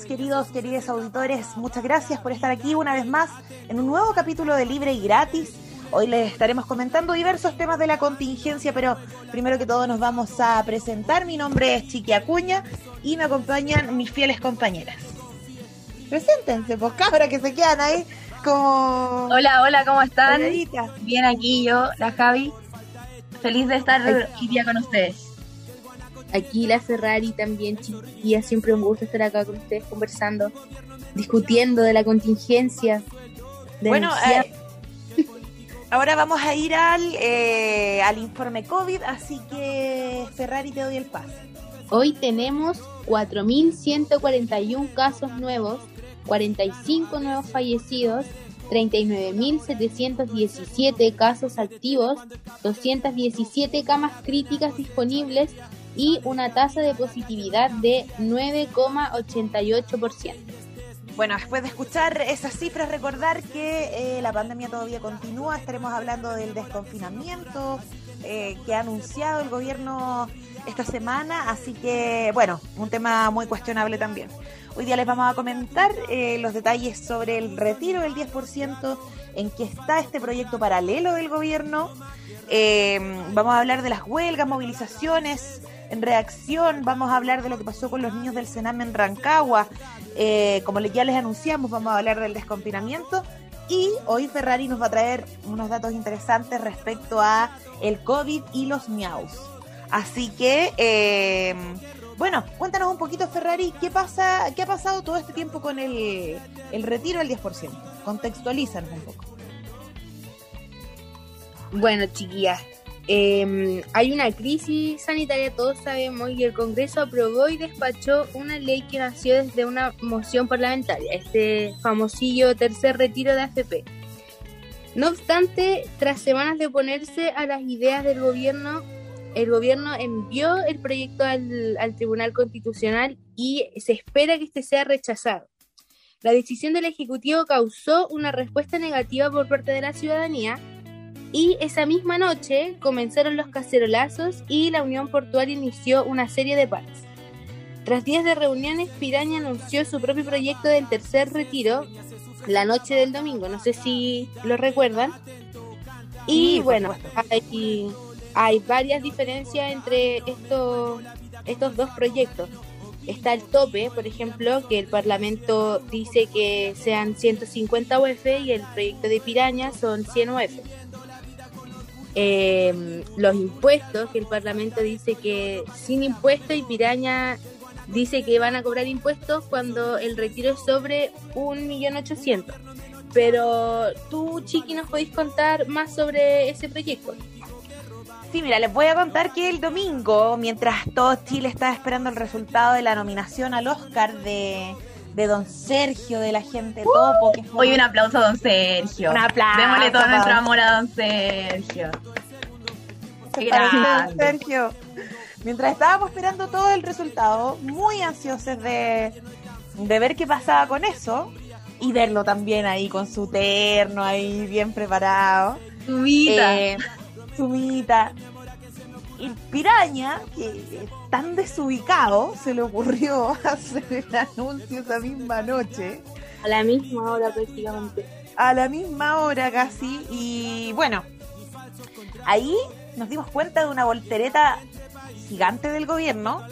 Queridas, queridos, queridos auditores. Muchas gracias por estar aquí una vez más en un nuevo capítulo de Libre y Gratis. Hoy les estaremos comentando diversos temas de la contingencia, pero primero que todo nos vamos a presentar. Mi nombre es Chiqui Acuña y me acompañan mis fieles compañeras. Preséntense, pues cabra, que se quedan ahí como... Hola, hola, ¿cómo están? Bien aquí yo, la Javi. Feliz de estar hoy día con ustedes. Aquí la Ferrari también, chiquilla, siempre un gusto estar acá con ustedes conversando, discutiendo de la contingencia. Bueno, eh, ahora vamos a ir al, eh, al informe COVID, así que Ferrari te doy el pase. Hoy tenemos 4.141 casos nuevos, 45 nuevos fallecidos, 39.717 casos activos, 217 camas críticas disponibles y una tasa de positividad de 9,88%. Bueno, después de escuchar esas cifras, recordar que eh, la pandemia todavía continúa. Estaremos hablando del desconfinamiento eh, que ha anunciado el gobierno esta semana. Así que, bueno, un tema muy cuestionable también. Hoy día les vamos a comentar eh, los detalles sobre el retiro del 10%, en qué está este proyecto paralelo del gobierno. Eh, vamos a hablar de las huelgas, movilizaciones en reacción. Vamos a hablar de lo que pasó con los niños del Senam en Rancagua. Eh, como ya les anunciamos, vamos a hablar del desconfinamiento. Y hoy Ferrari nos va a traer unos datos interesantes respecto a el COVID y los miaus. Así que, eh, bueno, cuéntanos un poquito, Ferrari, ¿qué pasa, qué ha pasado todo este tiempo con el, el retiro del 10%? Contextualízanos un poco. Bueno, chiquillas, eh, hay una crisis sanitaria, todos sabemos, y el Congreso aprobó y despachó una ley que nació desde una moción parlamentaria, este famosillo tercer retiro de AFP. No obstante, tras semanas de oponerse a las ideas del gobierno, el gobierno envió el proyecto al, al Tribunal Constitucional y se espera que este sea rechazado. La decisión del Ejecutivo causó una respuesta negativa por parte de la ciudadanía y esa misma noche comenzaron los cacerolazos y la Unión Portuaria inició una serie de paros. Tras días de reuniones, Piraña anunció su propio proyecto del tercer retiro la noche del domingo, no sé si lo recuerdan. Y bueno, hay, hay varias diferencias entre estos, estos dos proyectos. Está el tope, por ejemplo, que el Parlamento dice que sean 150 UF y el proyecto de Piraña son 100 UF. Eh, los impuestos, que el Parlamento dice que sin impuestos y Piraña dice que van a cobrar impuestos cuando el retiro es sobre 1.800.000. Pero tú, Chiqui, nos podéis contar más sobre ese proyecto. Sí, mira, les voy a contar que el domingo, mientras todo Chile estaba esperando el resultado de la nominación al Oscar de, de Don Sergio, de la gente topo, que fue Hoy un aplauso a don Sergio. Un aplauso, Démosle todo nuestro amor a don Sergio. Se. Don Sergio. Mientras estábamos esperando todo el resultado, muy ansiosos de, de ver qué pasaba con eso y verlo también ahí con su terno, ahí bien preparado. Tu vida. Eh, Sumita. Y Piraña, que es tan desubicado, se le ocurrió hacer el anuncio esa misma noche, A la misma hora prácticamente. a la misma hora casi. Y bueno, ahí nos dimos cuenta de una voltereta gigante del gobierno.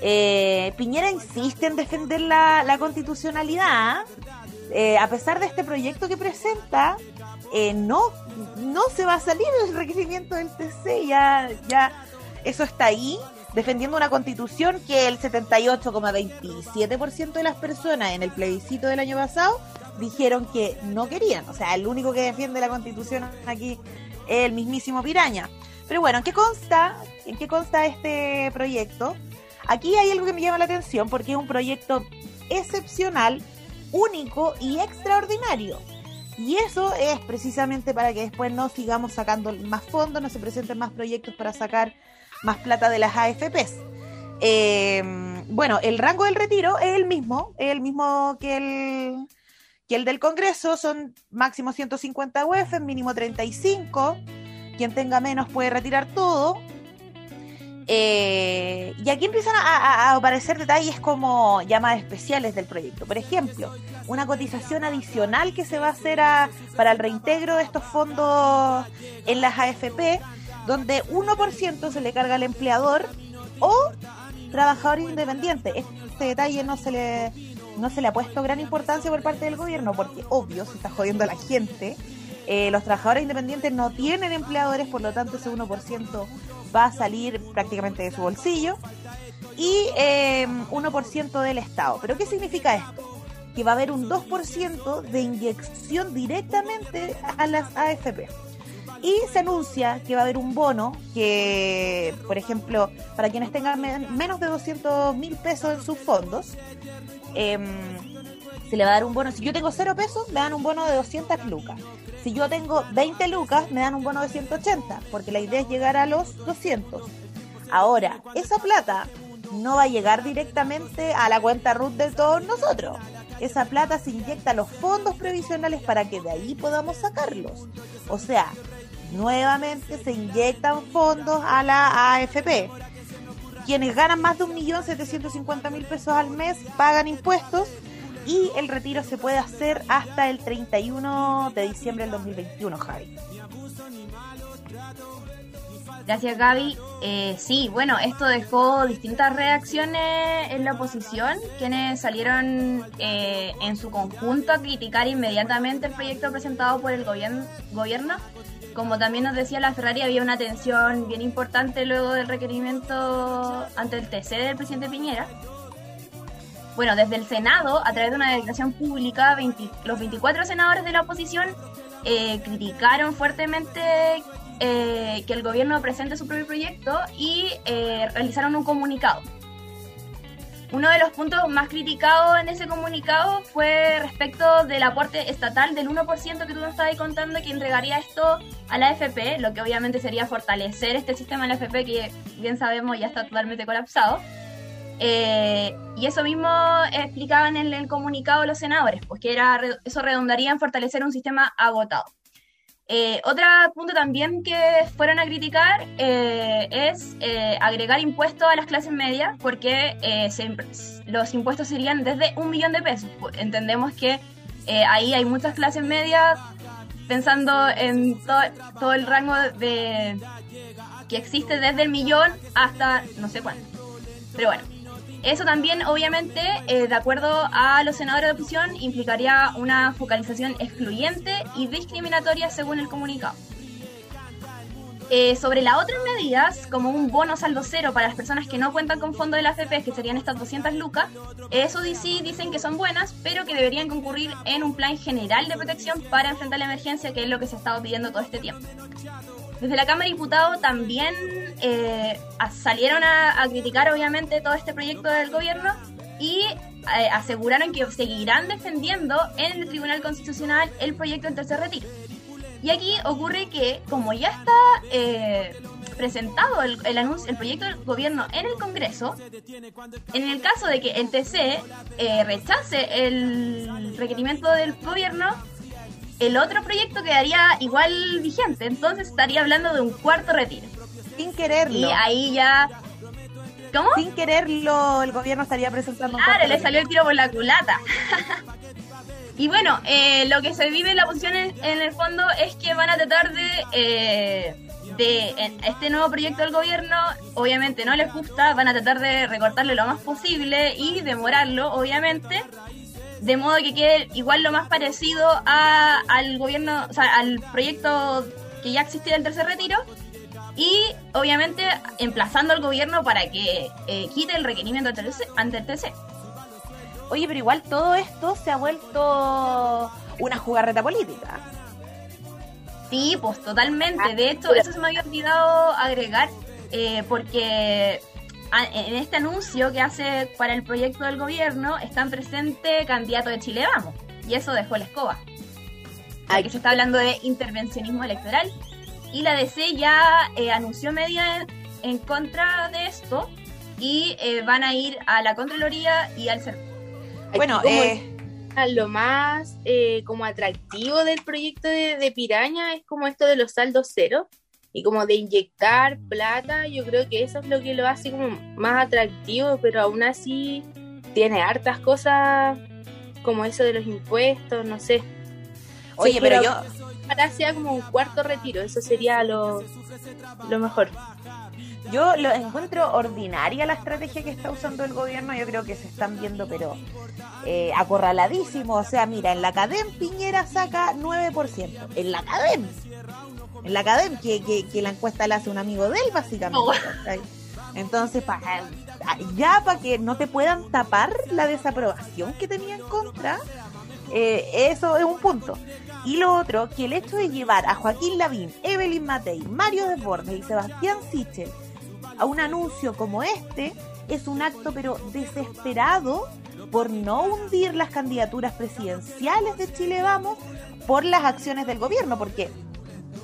Eh, Piñera insiste en defender la, la constitucionalidad. Eh, a pesar de este proyecto que presenta, eh, no, no se va a salir el requerimiento del TC, ya, ya eso está ahí, defendiendo una constitución que el 78,27% de las personas en el plebiscito del año pasado dijeron que no querían. O sea, el único que defiende la constitución aquí es el mismísimo Piraña. Pero bueno, ¿en qué consta? ¿En qué consta este proyecto? Aquí hay algo que me llama la atención porque es un proyecto excepcional, único y extraordinario. Y eso es precisamente para que después no sigamos sacando más fondos, no se presenten más proyectos para sacar más plata de las AFPs. Eh, bueno, el rango del retiro es el mismo, es el mismo que el, que el del Congreso, son máximo 150 UF, mínimo 35. Quien tenga menos puede retirar todo. Eh, y aquí empiezan a, aparecer detalles como llamadas especiales del proyecto. Por ejemplo, una cotización adicional que se va a hacer para el reintegro de estos fondos en las AFP, donde 1% se le carga al empleador o trabajador independiente. Este detalle no se le no se le ha puesto gran importancia por parte del gobierno, porque obvio se está jodiendo a la gente. Eh, los trabajadores independientes no tienen empleadores, por lo tanto ese 1% va a salir prácticamente de su bolsillo y eh, 1% del Estado. ¿Pero qué significa esto? Que va a haber un 2% de inyección directamente a las AFP. Y se anuncia que va a haber un bono que, por ejemplo, para quienes tengan menos de 200 mil pesos en sus fondos, em, se le va a dar un bono. Si yo tengo 0 pesos, me dan un bono de 200 lucas. Si yo tengo 20 lucas, me dan un bono de 180, porque la idea es llegar a los 200. Ahora, esa plata no va a llegar directamente a la cuenta RUT de todos nosotros. Esa plata se inyecta a los fondos previsionales para que de ahí podamos sacarlos. O sea, nuevamente se inyectan fondos a la AFP. Quienes ganan más de 1.750.000 pesos al mes pagan impuestos y el retiro se puede hacer hasta el 31 de diciembre del 2021, Javi. Gracias Gaby. Eh, sí, bueno, esto dejó distintas reacciones en la oposición, quienes salieron eh, en su conjunto a criticar inmediatamente el proyecto presentado por el gobierno. Como también nos decía la Ferrari, había una tensión bien importante luego del requerimiento ante el TC del presidente Piñera bueno, desde el Senado, a través de una declaración pública, los 24 senadores de la oposición eh, criticaron fuertemente eh, que el gobierno presente su propio proyecto y eh, realizaron un comunicado. Uno de los puntos más criticados en ese comunicado fue respecto del aporte estatal del 1% que tú nos estabas contando que entregaría esto a la AFP, lo que obviamente sería fortalecer este sistema de la AFP que bien sabemos ya está totalmente colapsado. Eh, y eso mismo explicaban en el comunicado los senadores, pues que era, eso redundaría en fortalecer un sistema agotado. Eh, otro punto también que fueron a criticar eh, es agregar impuestos a las clases medias, porque los impuestos serían desde un millón de pesos. Entendemos que ahí hay muchas clases medias, pensando en todo el rango de que existe desde el millón hasta no sé cuánto. Pero bueno, eso también, obviamente, eh, de acuerdo a los senadores de oposición, implicaría una focalización excluyente y discriminatoria según el comunicado. Eh, sobre las otras medidas, como un bono saldo cero para las personas que no cuentan con fondo de la AFP, que serían estas 200 lucas, eso sí dicen que son buenas, pero que deberían concurrir en un plan general de protección para enfrentar la emergencia, que es lo que se ha estado pidiendo todo este tiempo. Desde la Cámara de Diputados también eh, salieron a, criticar obviamente todo este proyecto del gobierno y eh, aseguraron que seguirán defendiendo en el Tribunal Constitucional el proyecto del tercer retiro. Y aquí ocurre que como ya está eh, presentado el, el, anuncio, el proyecto del gobierno en el Congreso, en el caso de que el TC rechace el requerimiento del gobierno, el otro proyecto quedaría igual vigente, entonces estaría hablando de un cuarto retiro. Sin quererlo. Y ahí ya... ¿Cómo? Sin quererlo, el gobierno estaría presentando un Claro, le salió el tiro por la culata. y bueno, eh, lo que se vive en la oposición en, el fondo es que van a tratar de... Eh, de este nuevo proyecto del gobierno, obviamente no les gusta, van a tratar de recortarle lo más posible y demorarlo, obviamente, de modo que quede igual lo más parecido a, al gobierno, o sea, al proyecto que ya existía del tercer retiro y obviamente emplazando al gobierno para que eh, quite el requerimiento ante el TC. Oye, pero igual todo esto se ha vuelto una jugarreta política. Sí, pues totalmente. De hecho, eso se me había olvidado agregar, eh, porque en este anuncio que hace para el proyecto del gobierno están presentes candidatos de Chile Vamos, y eso dejó la escoba. Aquí se está hablando de intervencionismo electoral, y la DC ya eh, anunció medidas en, contra de esto, y eh, van a ir a la Contraloría y al CERVEL. Bueno, eh, lo más eh, como atractivo del proyecto de, Piraña es como esto de los saldos cero y como de inyectar plata, yo creo que eso es lo que lo hace como más atractivo, pero aún así tiene hartas cosas como eso de los impuestos, no sé. Oye, pero, yo... Ahora sea como un cuarto retiro, eso sería lo, lo mejor. Yo lo encuentro ordinaria la estrategia que está usando el gobierno. Yo creo que se están viendo, pero eh, acorraladísimo. O sea, mira, en la CADEM Piñera saca 9%. En la CADEM. En la CADEM, que, que, la encuesta la hace un amigo de él, básicamente. Oh. Entonces, ya para que no te puedan tapar la desaprobación que tenía en contra, eh, eso es un punto. Y lo otro, que el hecho de llevar a Joaquín Lavín, Evelyn Matei, Mario Desbordes y Sebastián Sichel a un anuncio como este es un acto pero desesperado por no hundir las candidaturas presidenciales de Chile Vamos por las acciones del gobierno, porque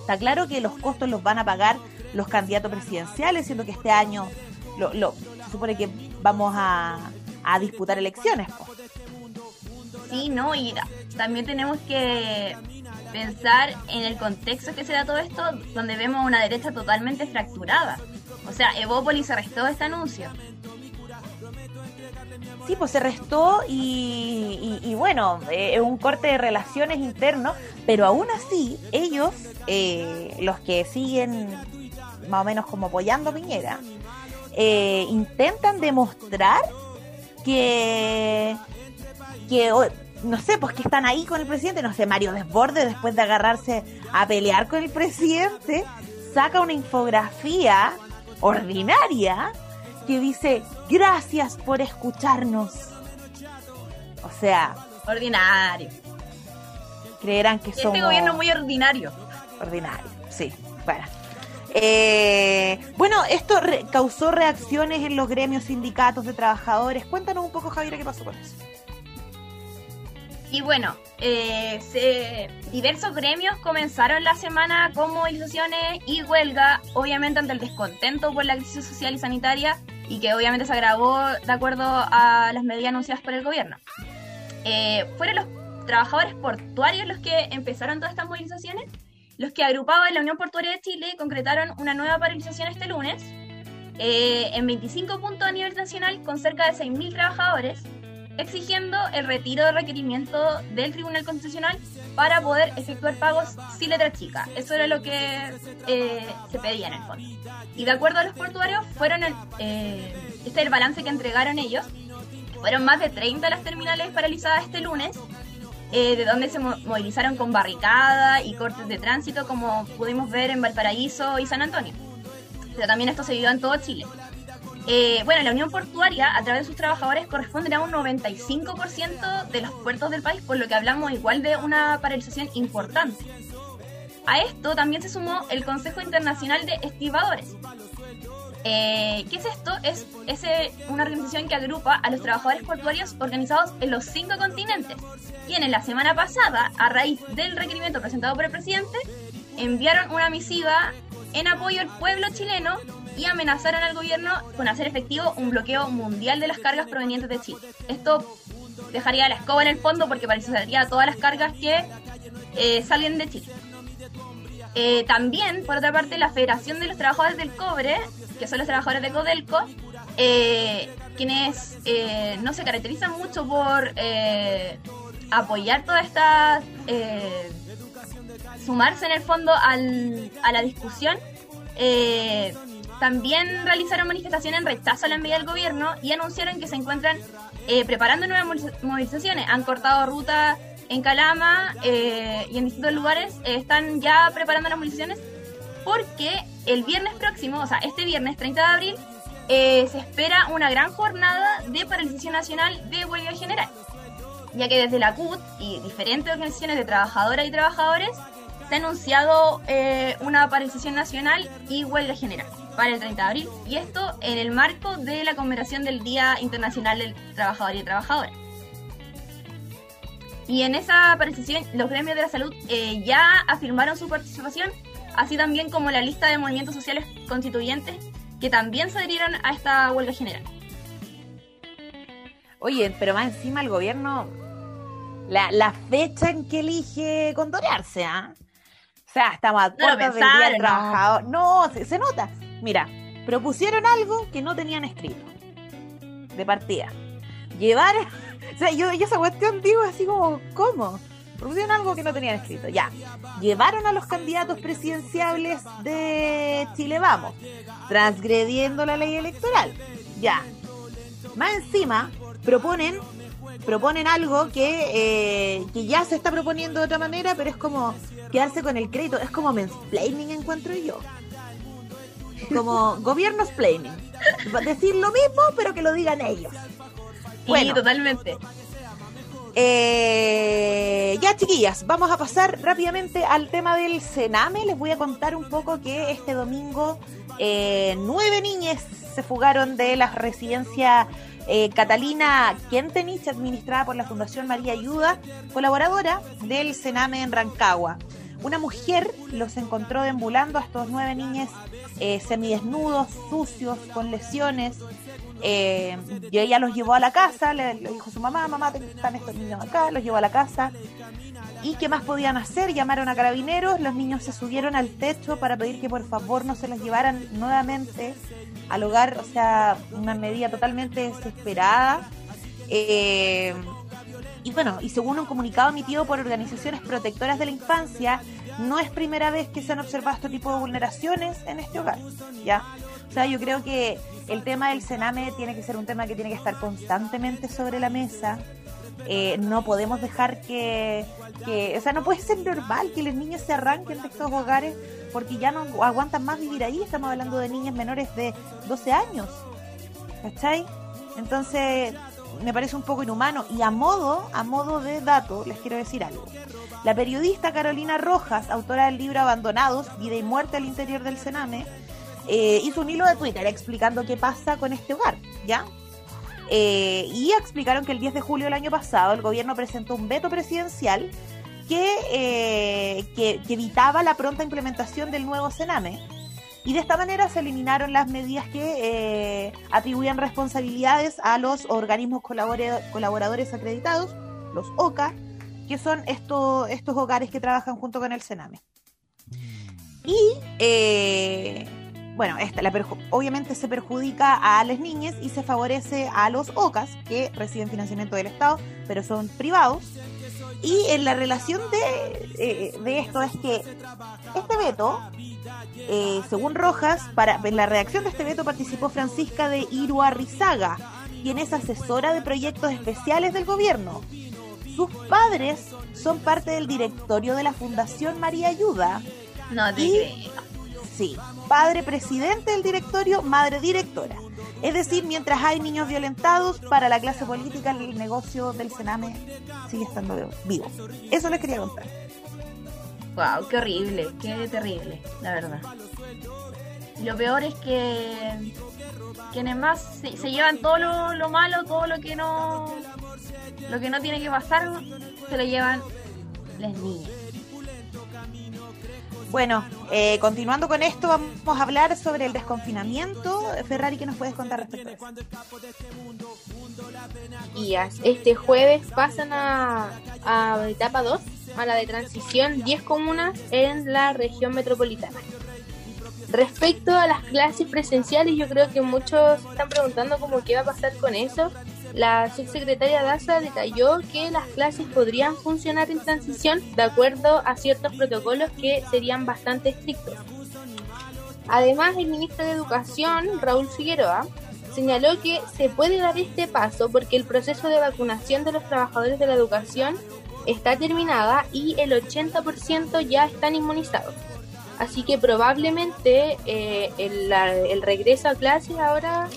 está claro que los costos los van a pagar los candidatos presidenciales, siendo que este año lo, se supone que vamos a, disputar elecciones. Sí, no, y también tenemos que pensar en el contexto que se da todo esto, donde vemos una derecha totalmente fracturada. O sea, Evópolis se restó este anuncio. Sí, pues se restó y, bueno, eh, un corte de relaciones interno, pero aún así ellos, eh, los que siguen más o menos como apoyando a Piñera, eh, intentan demostrar que, que no sé, pues que están ahí con el presidente, no sé, Mario Desborde, después de agarrarse a pelear con el presidente, saca una infografía ordinaria que dice, gracias por escucharnos. O sea... Ordinario. Creerán que este somos... Este gobierno muy ordinario. Ordinario, sí. Bueno. Eh, bueno, esto causó reacciones en los gremios, sindicatos de trabajadores. Cuéntanos un poco, Javier, qué pasó con eso. Y bueno, eh, diversos gremios comenzaron la semana con movilizaciones y huelga, obviamente ante el descontento por la crisis social y sanitaria y que obviamente se agravó de acuerdo a las medidas anunciadas por el gobierno. Eh, fueron los trabajadores portuarios los que empezaron todas estas movilizaciones, los que agrupados en la Unión Portuaria de Chile concretaron una nueva paralización este lunes eh, en 25 puntos a nivel nacional con cerca de 6.000 trabajadores exigiendo el retiro de requerimiento del Tribunal Constitucional para poder efectuar pagos sin letra chica. Eso era lo que eh, se pedía en el fondo. Y de acuerdo a los portuarios, fueron eh, este es el balance que entregaron ellos. Fueron más de 30 las terminales paralizadas este lunes, eh, de donde se movilizaron con barricada y cortes de tránsito, como pudimos ver en Valparaíso y San Antonio. Pero también esto se vivió en todo Chile. Eh, bueno, la Unión Portuaria, a través de sus trabajadores, corresponde a un 95% de los puertos del país, por lo que hablamos igual de una paralización importante. A esto también se sumó el Consejo Internacional de Estibadores. Eh, ¿Qué es esto? Es, una organización que agrupa a los trabajadores portuarios organizados en los cinco continentes. Quienes la semana pasada, a raíz del requerimiento presentado por el presidente, enviaron una misiva en apoyo al pueblo chileno y amenazaron al gobierno con hacer efectivo un bloqueo mundial de las cargas provenientes de Chile. Esto dejaría la escoba en el fondo porque paralizaría todas las cargas que eh, salen de Chile. Eh, también, por otra parte, la Federación de los Trabajadores del Cobre, que son los trabajadores de Codelco, eh, quienes no se caracterizan mucho por apoyar todas estas, sumarse en el fondo al, a la discusión, también realizaron manifestaciones en rechazo a la medida del gobierno y anunciaron que se encuentran eh, preparando nuevas movilizaciones. Han cortado ruta en Calama eh, y en distintos lugares eh, están ya preparando las movilizaciones porque el viernes próximo, o sea, este viernes 30 de abril, se espera una gran jornada de paralización nacional de huelga general, ya que desde la CUT y diferentes organizaciones de trabajadoras y trabajadores está anunciado eh, una paralización nacional y huelga general para el 30 de abril, y esto en el marco de la conmemoración del Día Internacional del Trabajador y Trabajadora. Y en esa paralización los gremios de la salud eh, ya afirmaron su participación, así también como la lista de movimientos sociales constituyentes que también se adhirieron a esta huelga general. Oye, pero más encima el gobierno, la, la fecha en que elige condorearse, ¿ah? O sea, estamos a No lo puertas del Día del. Trabajador. No, se, se nota. Mira, propusieron algo que no tenían escrito. De partida. Llevar. O sea, yo, yo esa cuestión digo así como, ¿cómo? Propusieron algo que no tenían escrito. Ya. Llevaron a los candidatos presidenciables de Chile Vamos, transgrediendo la ley electoral. Ya. Más encima, proponen proponen algo que, eh, que ya se está proponiendo de otra manera, pero es como quedarse con el crédito, es como mansplaining encuentro yo. Como gobiernos planning. Decir lo mismo, pero que lo digan ellos. Sí, Bueno. totalmente. Eh, ya, chiquillas, vamos a pasar rápidamente al tema del Sename. Les voy a contar un poco que este domingo eh, nueve niñas se fugaron de la residencia eh, Catalina Kentenich, administrada por la Fundación María Ayuda, colaboradora del Sename en Rancagua. Una mujer los encontró deambulando a estos nueve niños eh, semidesnudos, sucios, con lesiones. Eh, y ella los llevó a la casa, le, dijo a su mamá, mamá, están estos niños acá, los llevó a la casa. ¿Y qué más podían hacer? Llamaron a carabineros, los niños se subieron al techo para pedir que por favor no se los llevaran nuevamente al hogar, o sea, una medida totalmente desesperada. Eh, y bueno, y según un comunicado emitido por organizaciones protectoras de la infancia, no es primera vez que se han observado este tipo de vulneraciones en este hogar, ¿ya? O sea, yo creo que el tema del cename tiene que ser un tema que tiene que estar constantemente sobre la mesa. Eh, no podemos dejar que, que, o sea, no puede ser normal que los niños se arranquen de estos hogares porque ya no aguantan más vivir ahí. Estamos hablando de niñas menores de 12 años. ¿Cachai? Entonces, me parece un poco inhumano. Y a modo, a modo de dato, les quiero decir algo. La periodista Carolina Rojas, autora del libro Abandonados, Vida y Muerte al interior del Sename, eh, hizo un hilo de Twitter explicando qué pasa con este hogar, ¿ya? Eh, y explicaron que el 10 de julio del año pasado el gobierno presentó un veto presidencial que, eh, que, que evitaba la pronta implementación del nuevo Sename. Y de esta manera se eliminaron las medidas que eh, atribuían responsabilidades a los organismos colaboradores acreditados, los OCA, que son estos, estos hogares que trabajan junto con el Sename. Y eh, bueno, esta, la obviamente se perjudica a las niñas y se favorece a los OCAS, que reciben financiamiento del Estado, pero son privados. Y en la relación de, eh, de esto es que este veto, eh, según Rojas, para, en la redacción de este veto participó Francisca de Iruarrizaga, quien es asesora de proyectos especiales del gobierno. Sus padres son parte del directorio de la Fundación María Ayuda. No Y-. Sí, padre presidente del directorio, madre directora. Es decir, mientras hay niños violentados, para la clase política el negocio del Sename sigue estando vivo. Eso les quería contar. Wow, qué horrible, qué terrible, la verdad. Lo peor es que quienes más se, se llevan todo lo, lo malo, todo lo que no lo que no tiene que pasar, se lo llevan las niñas. Bueno, eh, continuando con esto, vamos a hablar sobre el desconfinamiento. Ferrari, ¿qué nos puedes contar respecto a eso? Este jueves pasan a, etapa 2, a la de transición, 10 comunas en la región metropolitana. Respecto a las clases presenciales, yo creo que muchos están preguntando cómo qué va a pasar con eso. La subsecretaria Daza detalló que las clases podrían funcionar en transición de acuerdo a ciertos protocolos que serían bastante estrictos. Además, el ministro de Educación, Raúl Figueroa, señaló que se puede dar este paso porque el proceso de vacunación de los trabajadores de la educación está terminada y el 80% ya están inmunizados. Así que probablemente eh, el, regreso a clases ahora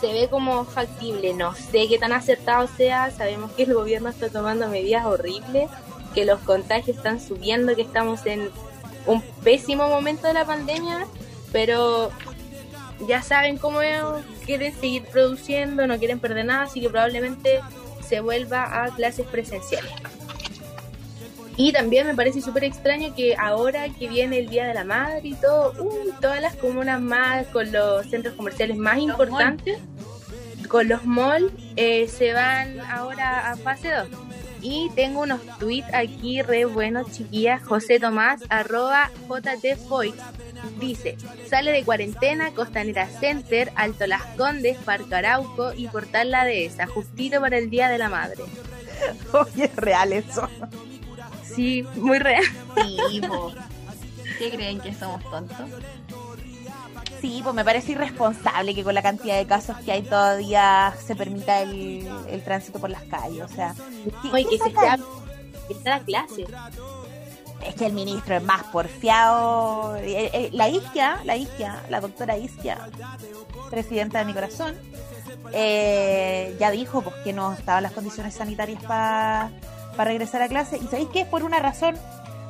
se ve como factible. No sé qué tan acertado sea, sabemos que el gobierno está tomando medidas horribles, que los contagios están subiendo, que estamos en un pésimo momento de la pandemia, pero ya saben cómo quieren seguir produciendo, no quieren perder nada, así que probablemente se vuelva a clases presenciales. Y también me parece súper extraño que ahora que viene el Día de la Madre y todo, uh, todas las comunas más, con los centros comerciales más importantes, con los malls, eh, se van ahora a fase 2. Y tengo unos tweets aquí re buenos, chiquillas. José Tomás, arroba JTFoy. Dice, sale de cuarentena, Costanera Center, Alto Las Condes, Parque Arauco y Portal La Dehesa, justito para el Día de la Madre. Oye, es real eso. Sí, muy real. Sí, po. ¿Qué creen que somos tontos? Sí, pues me parece irresponsable que con la cantidad de casos que hay todavía se permita el, el tránsito por las calles. O sea, ¿qué- Oye, qué que se está, está la clase. Es que el ministro es más porfiado. Eh, eh, La Isquia, la Isquia, la doctora Isquia, presidenta de mi corazón, eh, ya dijo pues, que no estaban las condiciones sanitarias para regresar a clase. Y sabéis que es por una razón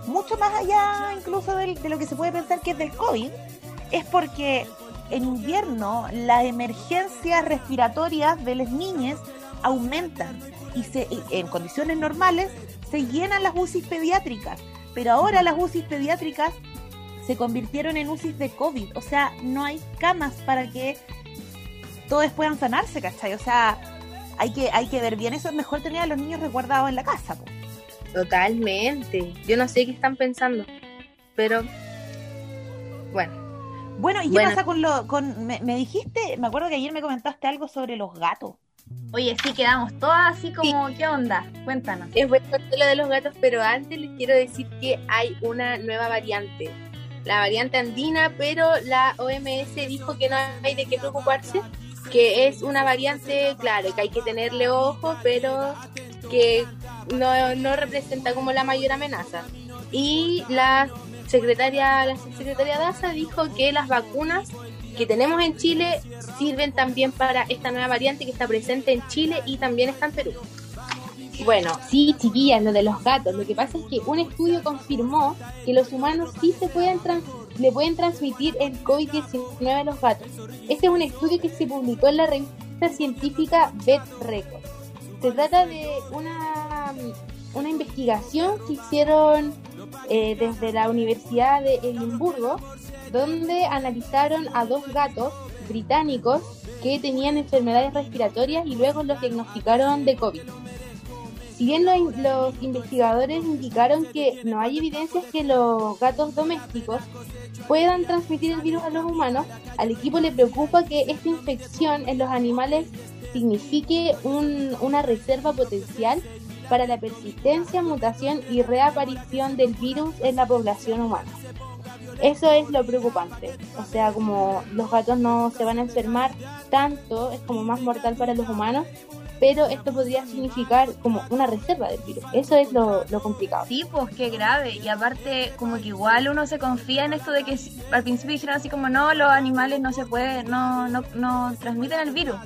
mucho más allá incluso del- de lo que se puede pensar que es del COVID. Es porque en invierno las emergencias respiratorias de las niñas aumentan y se, en condiciones normales se llenan las UCIs pediátricas, pero ahora las UCIs pediátricas se convirtieron en UCIs de COVID, o sea, no hay camas para que todos puedan sanarse, ¿cachai? O sea, hay que, hay que ver bien eso, es mejor tener a los niños resguardados en la casa. po. Totalmente. Yo no sé qué están pensando, pero bueno. Bueno, ¿y qué Bueno. pasa con lo, con, me, me dijiste, me acuerdo que ayer me comentaste algo sobre los gatos. Oye, sí, quedamos todas así como, ¿qué onda? Cuéntanos. Es bueno lo de los gatos, pero antes les quiero decir que hay una nueva variante. La variante andina, pero la OMS dijo que no hay de qué preocuparse, que es una variante, claro, que hay que tenerle ojo, pero que no, no representa como la mayor amenaza. Y la secretaria, la secretaria DASA dijo que las vacunas que tenemos en Chile sirven también para esta nueva variante que está presente en Chile y también está en Perú. Bueno, sí, chiquillas, lo de los gatos. Lo que pasa es que un estudio confirmó que los humanos sí se pueden trans- le pueden transmitir el COVID-19 a los gatos. Este es un estudio que se publicó en la revista científica Vet Record. Se trata de una, una investigación que hicieron eh, desde la Universidad de Edimburgo, donde analizaron a dos gatos británicos que tenían enfermedades respiratorias y luego los diagnosticaron de COVID. Si bien lo- los investigadores indicaron que no hay evidencias que los gatos domésticos puedan transmitir el virus a los humanos, al equipo le preocupa que esta infección en los animales signifique un- una reserva potencial para la persistencia, mutación y reaparición del virus en la población humana. Eso es lo preocupante. O sea, como los gatos no se van a enfermar tanto, es como más mortal para los humanos, pero esto podría significar como una reserva del virus. Eso es lo, lo complicado. Sí, pues qué grave. Y aparte, como que igual uno se confía en esto de que al principio dijeron así como, no, los animales no se pueden, no, no, no transmiten el virus.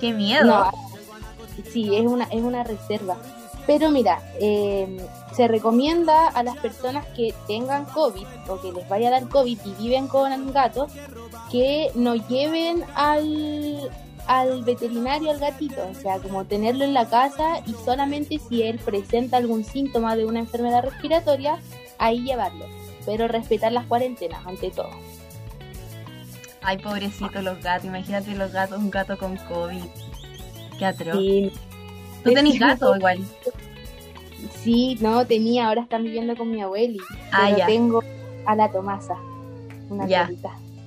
Qué miedo. No, sí, es una, es una reserva. Pero mira, eh, se recomienda a las personas que tengan COVID o que les vaya a dar COVID y viven con gatos que no lleven al, al veterinario al gatito, o sea, como tenerlo en la casa y solamente si él presenta algún síntoma de una enfermedad respiratoria, ahí llevarlo. Pero respetar las cuarentenas ante todo. Ay, pobrecitos los gatos. Imagínate los gatos, un gato con COVID. Qué atroz. Sí, Tú tenés gato igual. Sí, no tenía, ahora están viviendo con mi abueli. Ah, pero ya. tengo a la Tomasa, una Ya.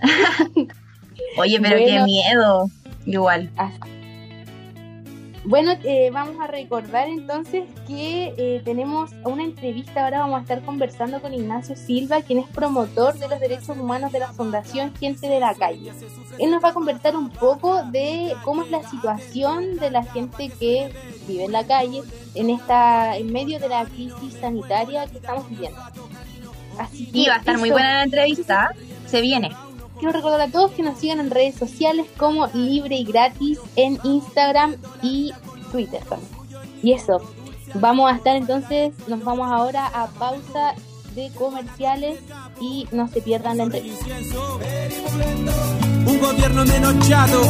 Oye, pero qué Bueno. miedo. Igual. Así. Bueno, eh, vamos a recordar entonces que eh, tenemos una entrevista. Ahora vamos a estar conversando con Ignacio Silva, quien es promotor de los derechos humanos de la Fundación Gente de la Calle. Él nos va a conversar un poco de cómo es la situación de la gente que vive en la calle en esta en medio de la crisis sanitaria que estamos viviendo. Así que Y va a estar muy buena la entrevista. Se viene. Quiero recordar a todos que nos sigan en redes sociales como Libre y Gratis en Instagram y Twitter también. Y eso. Vamos a estar entonces, nos vamos ahora a pausa de comerciales y no se pierdan la entrevista. Un gobierno menos chato,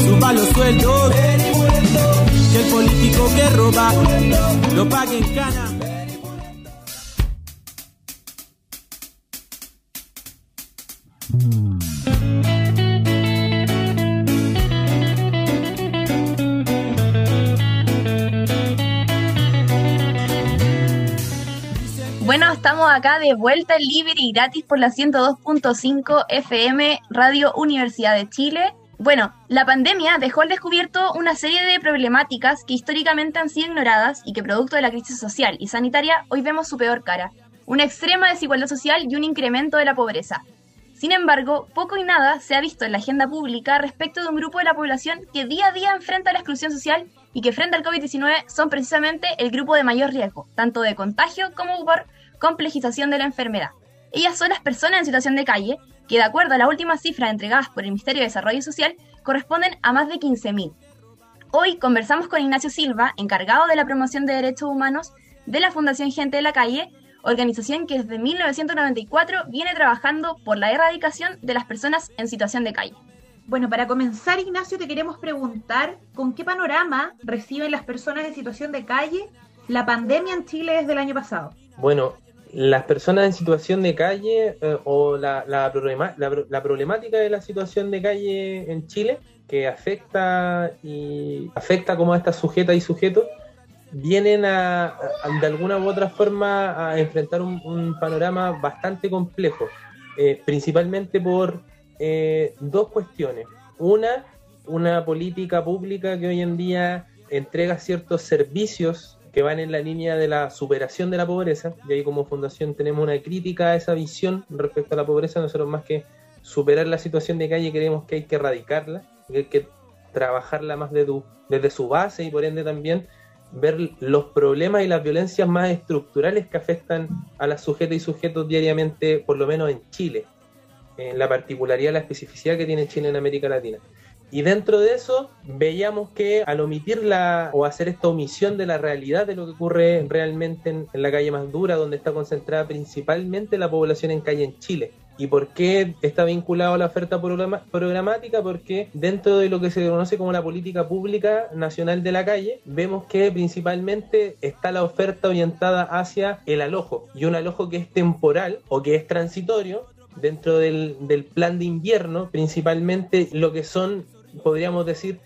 suba los sueldos, que el político que roba lo pague en cana. Bueno, acá de vuelta libre y gratis por la 102.5 FM Radio Universidad de Chile. Bueno, la pandemia dejó al descubierto una serie de problemáticas que históricamente han sido ignoradas y que producto de la crisis social y sanitaria hoy vemos su peor cara, una extrema desigualdad social y un incremento de la pobreza. Sin embargo, poco y nada se ha visto en la agenda pública respecto de un grupo de la población que día a día enfrenta la exclusión social y que frente al COVID-19 son precisamente el grupo de mayor riesgo, tanto de contagio como por complejización de la enfermedad. Ellas son las personas en situación de calle, que de acuerdo a las últimas cifras entregadas por el Ministerio de Desarrollo Social, corresponden a más de 15.000. Hoy conversamos con Ignacio Silva, encargado de la promoción de derechos humanos de la Fundación Gente de la Calle, organización que desde 1994 viene trabajando por la erradicación de las personas en situación de calle. Bueno, para comenzar, Ignacio, te queremos preguntar con qué panorama reciben las personas en situación de calle la pandemia en Chile desde el año pasado. Bueno, las personas en situación de calle eh, o la, la, problema, la, problemática de la situación de calle en Chile que afecta y afecta como a estas sujetas y sujetos vienen a, de alguna u otra forma a enfrentar un, un panorama bastante complejo, eh, principalmente por eh, dos cuestiones. Una, una política pública que hoy en día entrega ciertos servicios que van en la línea de la superación de la pobreza, y ahí como fundación tenemos una crítica a esa visión respecto a la pobreza, nosotros más que superar la situación de calle creemos que hay que erradicarla, que hay que trabajarla más de tu, desde su base y por ende también ver los problemas y las violencias más estructurales que afectan a las sujetas y sujetos diariamente, por lo menos en Chile, en la particularidad, la especificidad que tiene Chile en América Latina. Y dentro de eso veíamos que al omitirla o hacer esta omisión de la realidad de lo que ocurre realmente en, en, la calle más dura, donde está concentrada principalmente la población en calle en Chile. ¿Y por qué está vinculado a la oferta programática? Porque dentro de lo que se conoce como la política pública nacional de la calle, vemos que principalmente está la oferta orientada hacia el alojo, y un alojo que es temporal o que es transitorio, dentro del, del, plan de invierno, principalmente lo que son podríamos decir,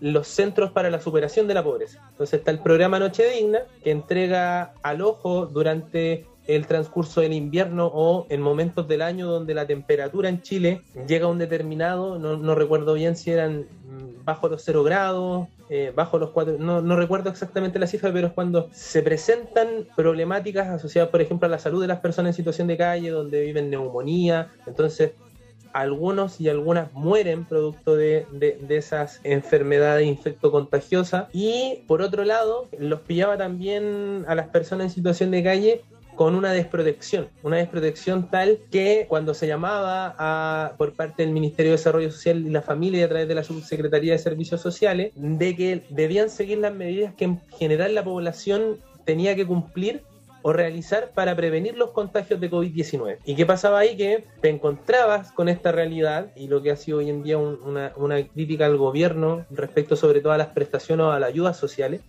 los centros para la superación de la pobreza. Entonces está el programa Noche Digna, que entrega al ojo durante el transcurso del invierno o en momentos del año donde la temperatura en Chile llega a un determinado, no, no recuerdo bien si eran bajo los 0 grados, eh, bajo los 4, no, no, recuerdo exactamente la cifra, pero es cuando se presentan problemáticas asociadas, por ejemplo, a la salud de las personas en situación de calle, donde viven neumonía, entonces algunos y algunas mueren producto de, de, esas enfermedades infectocontagiosas. Y por otro lado los pillaba también a las personas en situación de calle con una desprotección, una desprotección tal que cuando se llamaba a, por parte del Ministerio de Desarrollo Social y la Familia y a través de la Subsecretaría de Servicios Sociales de que debían seguir las medidas que en general la población tenía que cumplir o realizar para prevenir los contagios de COVID-19. ¿Y qué pasaba ahí? Que te encontrabas con esta realidad y lo que ha sido hoy en día un, una, una, crítica al gobierno respecto sobre todo a las prestaciones o a las ayudas sociales.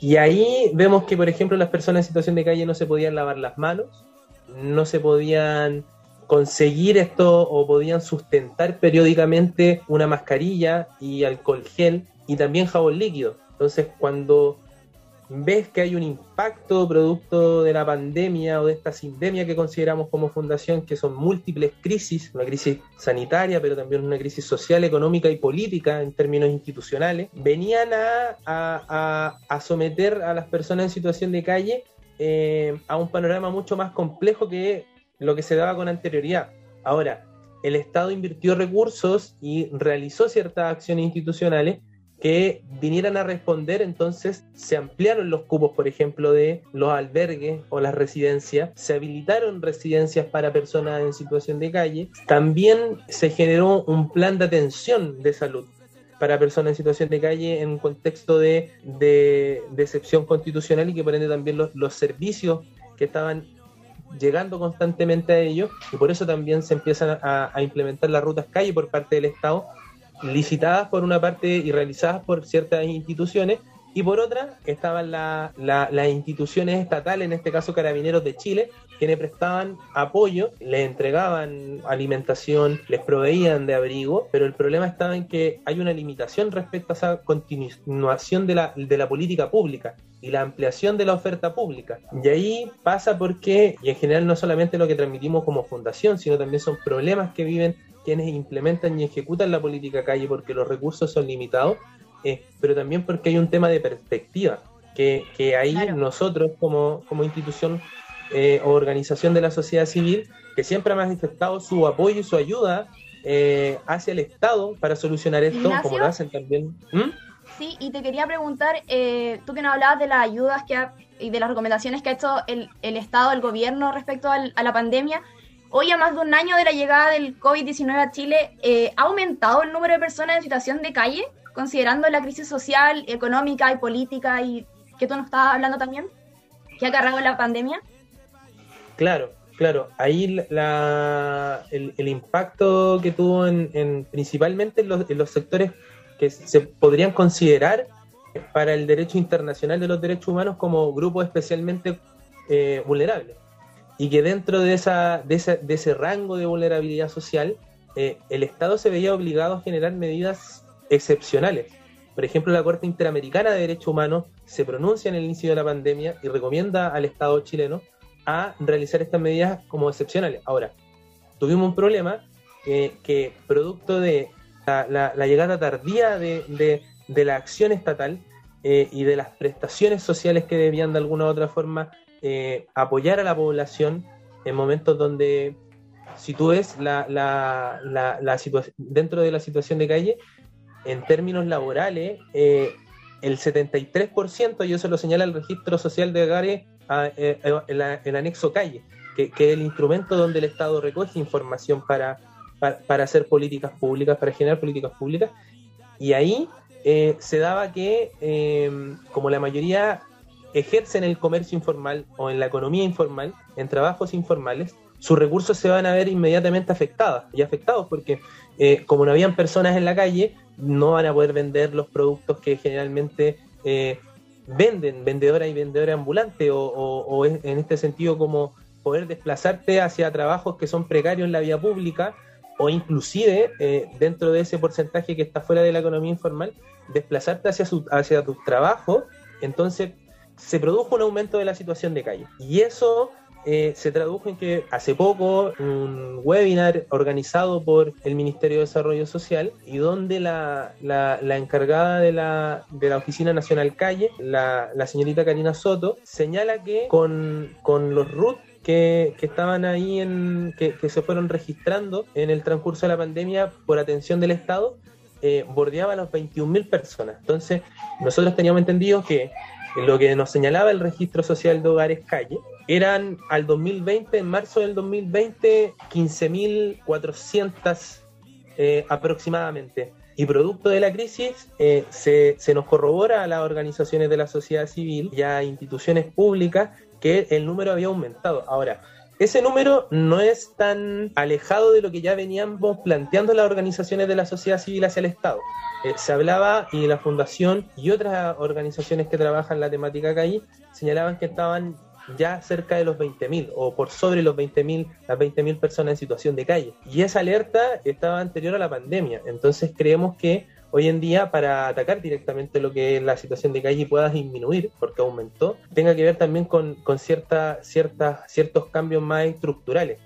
Y ahí vemos que, por ejemplo, las personas en situación de calle no se podían lavar las manos, no se podían conseguir esto o podían sustentar periódicamente una mascarilla y alcohol gel y también jabón líquido. Entonces, cuando ves que hay un impacto producto de la pandemia o de esta sindemia que consideramos como fundación, que son múltiples crisis, una crisis sanitaria, pero también una crisis social, económica y política en términos institucionales, venían a, a, someter a las personas en situación de calle eh, a un panorama mucho más complejo que lo que se daba con anterioridad. Ahora, el Estado invirtió recursos y realizó ciertas acciones institucionales que vinieran a responder, entonces se ampliaron los cupos, por ejemplo, de los albergues o las residencias, se habilitaron residencias para personas en situación de calle, también se generó un plan de atención de salud para personas en situación de calle en un contexto de, de, excepción constitucional y que por ende también los, los servicios que estaban llegando constantemente a ellos y por eso también se empiezan a, implementar las rutas calle por parte del Estado, licitadas por una parte y realizadas por ciertas instituciones y por otra estaban las instituciones estatales, en este caso Carabineros de Chile, quienes prestaban apoyo, les entregaban alimentación, les proveían de abrigo, pero el problema estaba en que hay una limitación respecto a esa continuación de la, de la política pública y la ampliación de la oferta pública. Y ahí pasa porque, y en general no solamente lo que transmitimos como fundación, sino también son problemas que viven quienes implementan y ejecutan la política calle porque los recursos son limitados eh, pero también porque hay un tema de perspectiva, que, que ahí nosotros como, como institución eh, o organización de la sociedad civil, que siempre ha manifestado su apoyo y su ayuda eh, hacia el Estado para solucionar esto, como lo hacen también. ¿Mm? Sí, y te quería preguntar, tú que nos hablabas de las ayudas que y de las recomendaciones que ha hecho el, el Estado, el gobierno respecto a la pandemia, Hoy, a más de un año de la llegada del COVID-19 a Chile, ¿ha aumentado el número de personas en situación de calle? considerando la crisis social, económica y política y que tú nos estabas hablando también, que ha cargado la pandemia? Claro, claro. Ahí la, el, impacto que tuvo en, principalmente en los, sectores que se podrían considerar para el derecho internacional de los derechos humanos como grupos especialmente eh, vulnerables. Y que dentro de, esa, de, ese rango de vulnerabilidad social, eh, el Estado se veía obligado a generar medidas excepcionales. Por ejemplo, la Corte Interamericana de Derechos Humanos se pronuncia en el inicio de la pandemia y recomienda al Estado chileno a realizar estas medidas como excepcionales. Ahora, tuvimos un problema que producto de la, llegada tardía de, la acción estatal eh, y de las prestaciones sociales que debían de alguna u otra forma eh, apoyar a la población en momentos donde, si tú ves la, la, la situación dentro de la situación de calle, en términos laborales, eh, el 73%, y eso lo señala el registro social de hogares, ah, eh, eh, el, anexo calle, que, es el instrumento donde el Estado recoge información para, para, hacer políticas públicas, para generar políticas públicas. Y ahí se daba que, como la mayoría ejercen el comercio informal o en la economía informal, en trabajos informales, sus recursos se van a ver inmediatamente afectados, y afectados porque como no habían personas en la calle, no van a poder vender los productos que generalmente eh, venden, vendedora y vendedora ambulante, o, en este sentido como poder desplazarte hacia trabajos que son precarios en la vía pública, o inclusive eh, dentro de ese porcentaje que está fuera de la economía informal, desplazarte hacia, su, hacia tu trabajo, entonces se produjo un aumento de la situación de calle. Y eso eh, se tradujo en que hace poco un webinar organizado por el Ministerio de Desarrollo Social y donde la, la, encargada de la, de la, Oficina Nacional Calle, la, la señorita Karina Soto, señala que con, con los RUT que, que, estaban ahí, en, que, que, se fueron registrando en el transcurso de la pandemia por atención del Estado, eh, bordeaba a las 21.000 personas. Entonces, nosotros teníamos entendido que lo que nos señalaba el registro social de hogares calle eran al 2020, en marzo del 2020, 15.400 eh, aproximadamente. Y producto de la crisis, eh, se, se, nos corrobora a las organizaciones de la sociedad civil y a instituciones públicas que el número había aumentado. Ahora, ese número no es tan alejado de lo que ya veníamos planteando las organizaciones de la sociedad civil hacia el Estado. Eh, se hablaba y la Fundación y otras organizaciones que trabajan la temática calle señalaban que estaban ya cerca de los 20.000 o por sobre los 20.000, las 20.000 personas en situación de calle. Y esa alerta estaba anterior a la pandemia. Entonces creemos que hoy en día para atacar directamente lo que es la situación de calle pueda disminuir, porque aumentó, tenga que ver también con, con cierta, ciertos cambios más estructurales.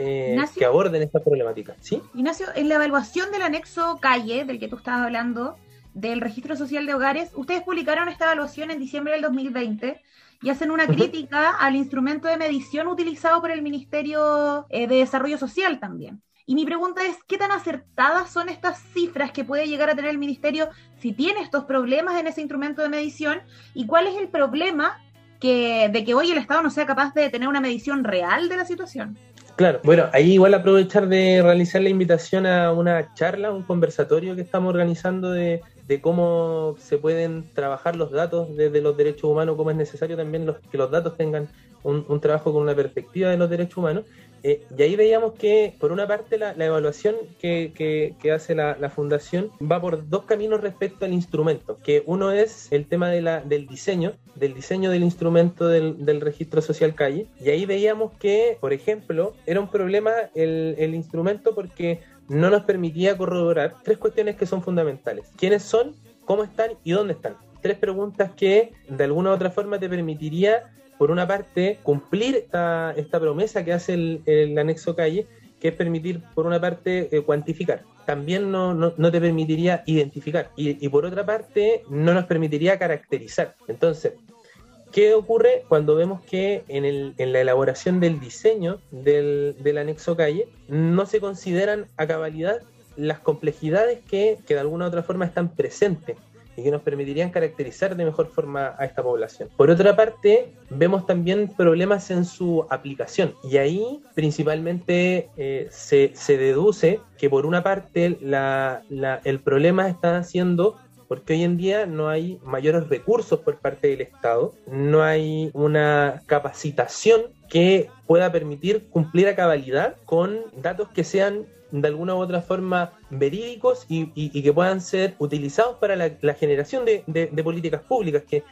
Eh, que aborden esta problemática. ¿Sí? Ignacio, en la evaluación del anexo calle, del que tú estabas hablando, del registro social de hogares, ustedes publicaron esta evaluación en diciembre del 2020 y hacen una crítica al instrumento de medición utilizado por el Ministerio eh, de Desarrollo Social también. Y mi pregunta es, ¿qué tan acertadas son estas cifras que puede llegar a tener el Ministerio si tiene estos problemas en ese instrumento de medición? ¿Y cuál es el problema que, de que hoy el Estado no sea capaz de tener una medición real de la situación? Claro, bueno, ahí igual aprovechar de realizar la invitación a una charla, un conversatorio que estamos organizando de, cómo se pueden trabajar los datos desde los derechos humanos, cómo es necesario también que los datos tengan un trabajo con una perspectiva de los derechos humanos. Eh, y ahí veíamos que, por una parte, la, la evaluación que, hace la, Fundación va por dos caminos respecto al instrumento, que uno es el tema de la, del diseño, del diseño del instrumento del, registro social calle, y ahí veíamos que, por ejemplo, era un problema el, el instrumento porque no nos permitía corroborar tres cuestiones que son fundamentales. ¿Quiénes son? ¿Cómo están? ¿Y dónde están? Tres preguntas que de alguna u otra forma te permitiría por una parte, cumplir esta, esta promesa que hace el, anexo calle, que es permitir, por una parte, eh, cuantificar. También no, no, no, te permitiría identificar. Y, y, por otra parte, no nos permitiría caracterizar. Entonces, ¿qué ocurre cuando vemos que en, el, en la elaboración del diseño del, del anexo calle no se consideran a cabalidad las complejidades que, que de alguna u otra forma están presentes y que nos permitirían caracterizar de mejor forma a esta población. Por otra parte, vemos también problemas en su aplicación y ahí principalmente eh, se, se, deduce que por una parte el problema está siendo porque hoy en día no hay mayores recursos por parte del Estado, no hay una capacitación que pueda permitir cumplir a cabalidad con datos que sean de alguna u otra forma verídicos y, que puedan ser utilizados para la, generación de, políticas públicas, que,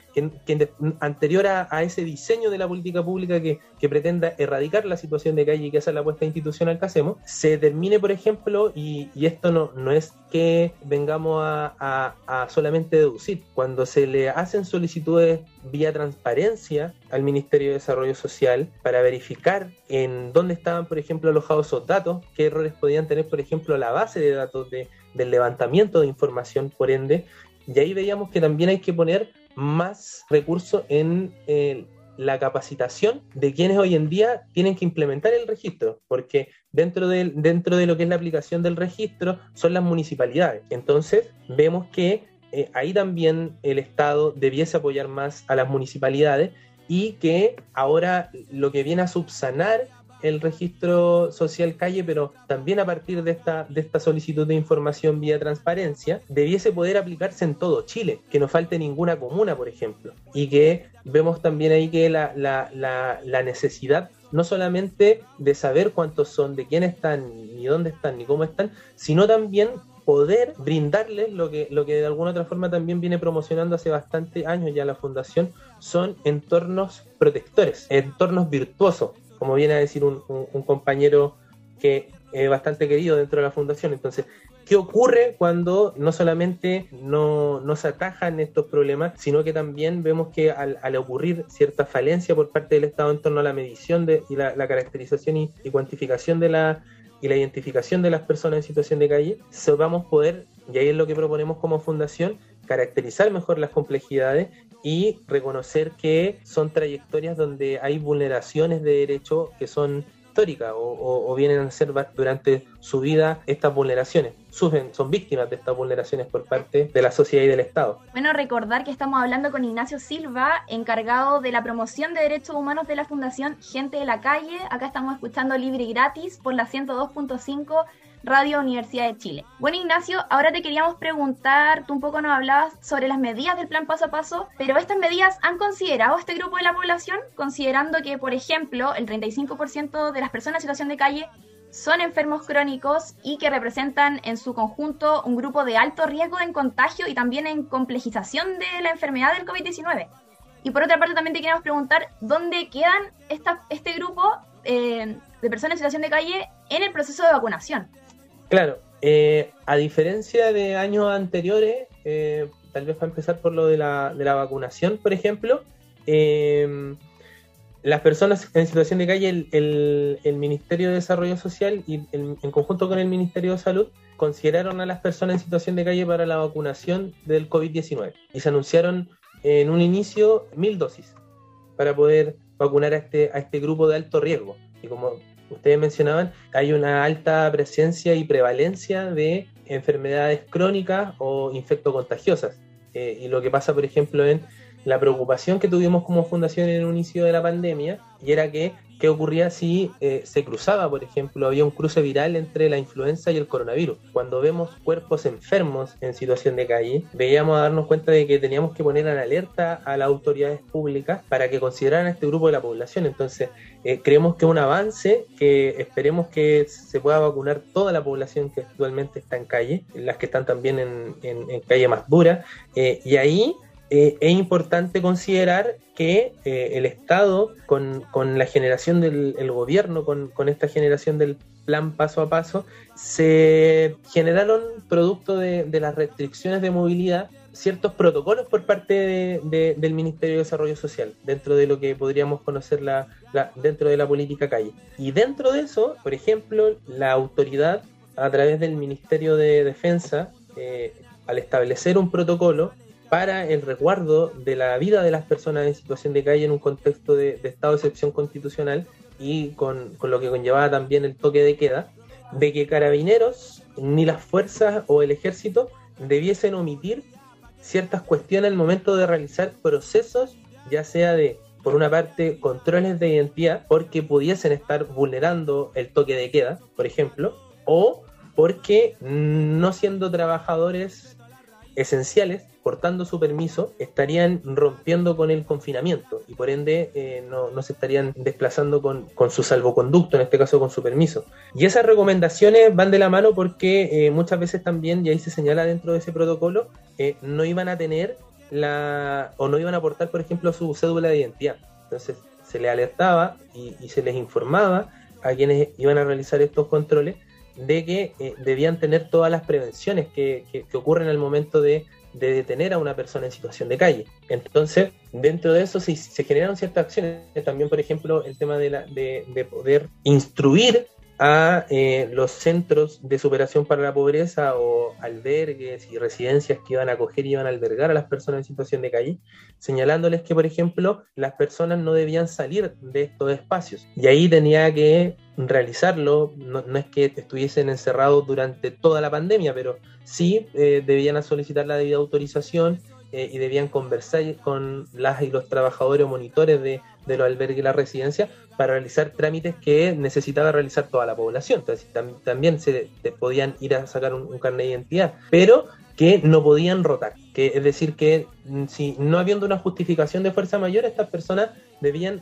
anterior a, ese diseño de la política pública que, pretenda erradicar la situación de calle y que esa es la apuesta institucional que hacemos, se termine, por ejemplo, y, esto no, no es que vengamos a, a solamente deducir, cuando se le hacen solicitudes vía transparencia al Ministerio de Desarrollo Social para verificar en dónde estaban, por ejemplo, alojados esos datos, qué errores podían tener, por ejemplo, la base de datos de, del levantamiento de información, por ende, y ahí veíamos que también hay que poner más recursos en eh, la capacitación de quienes hoy en día tienen que implementar el registro, porque dentro de, dentro de lo que es la aplicación del registro son las municipalidades. Entonces, vemos que eh, ahí también el Estado debiese apoyar más a las municipalidades y que ahora lo que viene a subsanar el registro social calle, pero también a partir de esta, de esta solicitud de información vía transparencia, debiese poder aplicarse en todo Chile, que no falte ninguna comuna, por ejemplo, y que vemos también ahí que la, la, la, la necesidad no solamente de saber cuántos son, de quién están, ni dónde están, ni cómo están, sino también poder brindarles lo que, lo que de alguna otra forma también viene promocionando hace bastante años ya la fundación, son entornos protectores, entornos virtuosos, como viene a decir un, un, un compañero que es bastante querido dentro de la fundación. Entonces, ¿qué ocurre cuando no solamente no, no, se atajan estos problemas, sino que también vemos que al, al, ocurrir cierta falencia por parte del Estado en torno a la medición de, y la, caracterización y, y, cuantificación de la, y la identificación de las personas en situación de calle, sepamos poder, y ahí es lo que proponemos como fundación, caracterizar mejor las complejidades y reconocer que son trayectorias donde hay vulneraciones de derechos que son históricas o, o, vienen a ser durante su vida estas vulneraciones. Sufren, son víctimas de estas vulneraciones por parte de la sociedad y del Estado. Bueno, recordar que estamos hablando con Ignacio Silva, encargado de la promoción de derechos humanos de la Fundación Gente de la Calle. Acá estamos escuchando libre y gratis por la 102.5 Radio Universidad de Chile. Bueno, Ignacio, ahora te queríamos preguntar, tú un poco nos hablabas sobre las medidas del plan paso a paso, pero estas medidas han considerado este grupo de la población, considerando que, por ejemplo, el 35% de las personas en situación de calle son enfermos crónicos y que representan en su conjunto un grupo de alto riesgo en contagio y también en complejización de la enfermedad del COVID-19. Y por otra parte también te queríamos preguntar dónde quedan esta, este grupo eh, de personas en situación de calle en el proceso de vacunación. Claro, eh, a diferencia de años anteriores, eh, tal vez para empezar por lo de la, de la vacunación, por ejemplo, eh, las personas en situación de calle, el, el, el Ministerio de Desarrollo Social y en conjunto con el Ministerio de Salud consideraron a las personas en situación de calle para la vacunación del COVID-19 y se anunciaron en un inicio mil dosis para poder vacunar a este, a este grupo de alto riesgo. Y como ustedes mencionaban, hay una alta presencia y prevalencia de enfermedades crónicas o infectocontagiosas. Eh, y lo que pasa, por ejemplo, en la preocupación que tuvimos como fundación en el inicio de la pandemia, y era que qué ocurría si eh, se cruzaba, por ejemplo, había un cruce viral entre la influenza y el coronavirus. Cuando vemos cuerpos enfermos en situación de calle, veíamos a darnos cuenta de que teníamos que poner en alerta a las autoridades públicas para que consideraran a este grupo de la población. Entonces, eh, creemos que un avance, que esperemos que se pueda vacunar toda la población que actualmente está en calle, las que están también en, calle más dura, eh, y ahí eh, es importante considerar que eh, el Estado, con, la generación del gobierno, con, esta generación del plan paso a paso, se generaron, producto de, las restricciones de movilidad, ciertos protocolos por parte del Ministerio de Desarrollo Social, dentro de lo que podríamos conocer la, dentro de la política calle. Y dentro de eso, por ejemplo, la autoridad, a través del Ministerio de Defensa, eh, al establecer un protocolo, para el resguardo de la vida de las personas en situación de calle en un contexto de, estado de excepción constitucional y con, lo que conllevaba también el toque de queda, de que carabineros ni las fuerzas o el ejército debiesen omitir ciertas cuestiones al momento de realizar procesos, ya sea de, por una parte, controles de identidad, porque pudiesen estar vulnerando el toque de queda, por ejemplo, o porque no siendo trabajadores esenciales, cortando su permiso, estarían rompiendo con el confinamiento y por ende eh, no, se estarían desplazando con, su salvoconducto, en este caso con su permiso. Y esas recomendaciones van de la mano porque eh, muchas veces también, y ahí se señala dentro de ese protocolo, eh, no iban a tener la o no iban a aportar, por ejemplo, su cédula de identidad. Entonces se les alertaba y, se les informaba a quienes iban a realizar estos controles de que debían tener todas las prevenciones que, que ocurren al momento de de detener a una persona en situación de calle. Entonces, dentro de eso sí, se generaron ciertas acciones, también por ejemplo el tema de, la, de, poder instruir a eh, los centros de superación para la pobreza o albergues y residencias que iban a acoger y iban a albergar a las personas en situación de calle, señalándoles que, por ejemplo, las personas no debían salir de estos espacios. Y ahí tenía que realizarlo, no, es que estuviesen encerrados durante toda la pandemia, pero sí eh, debían solicitar la debida autorización eh, y debían conversar con las y los trabajadores o monitores de, de los albergues y la residencia para realizar trámites que necesitaba realizar toda la población. Entonces también se, podían ir a sacar un, carnet de identidad, pero que no podían rotar. Que, es decir, que mm, si no habiendo una justificación de fuerza mayor, estas personas debían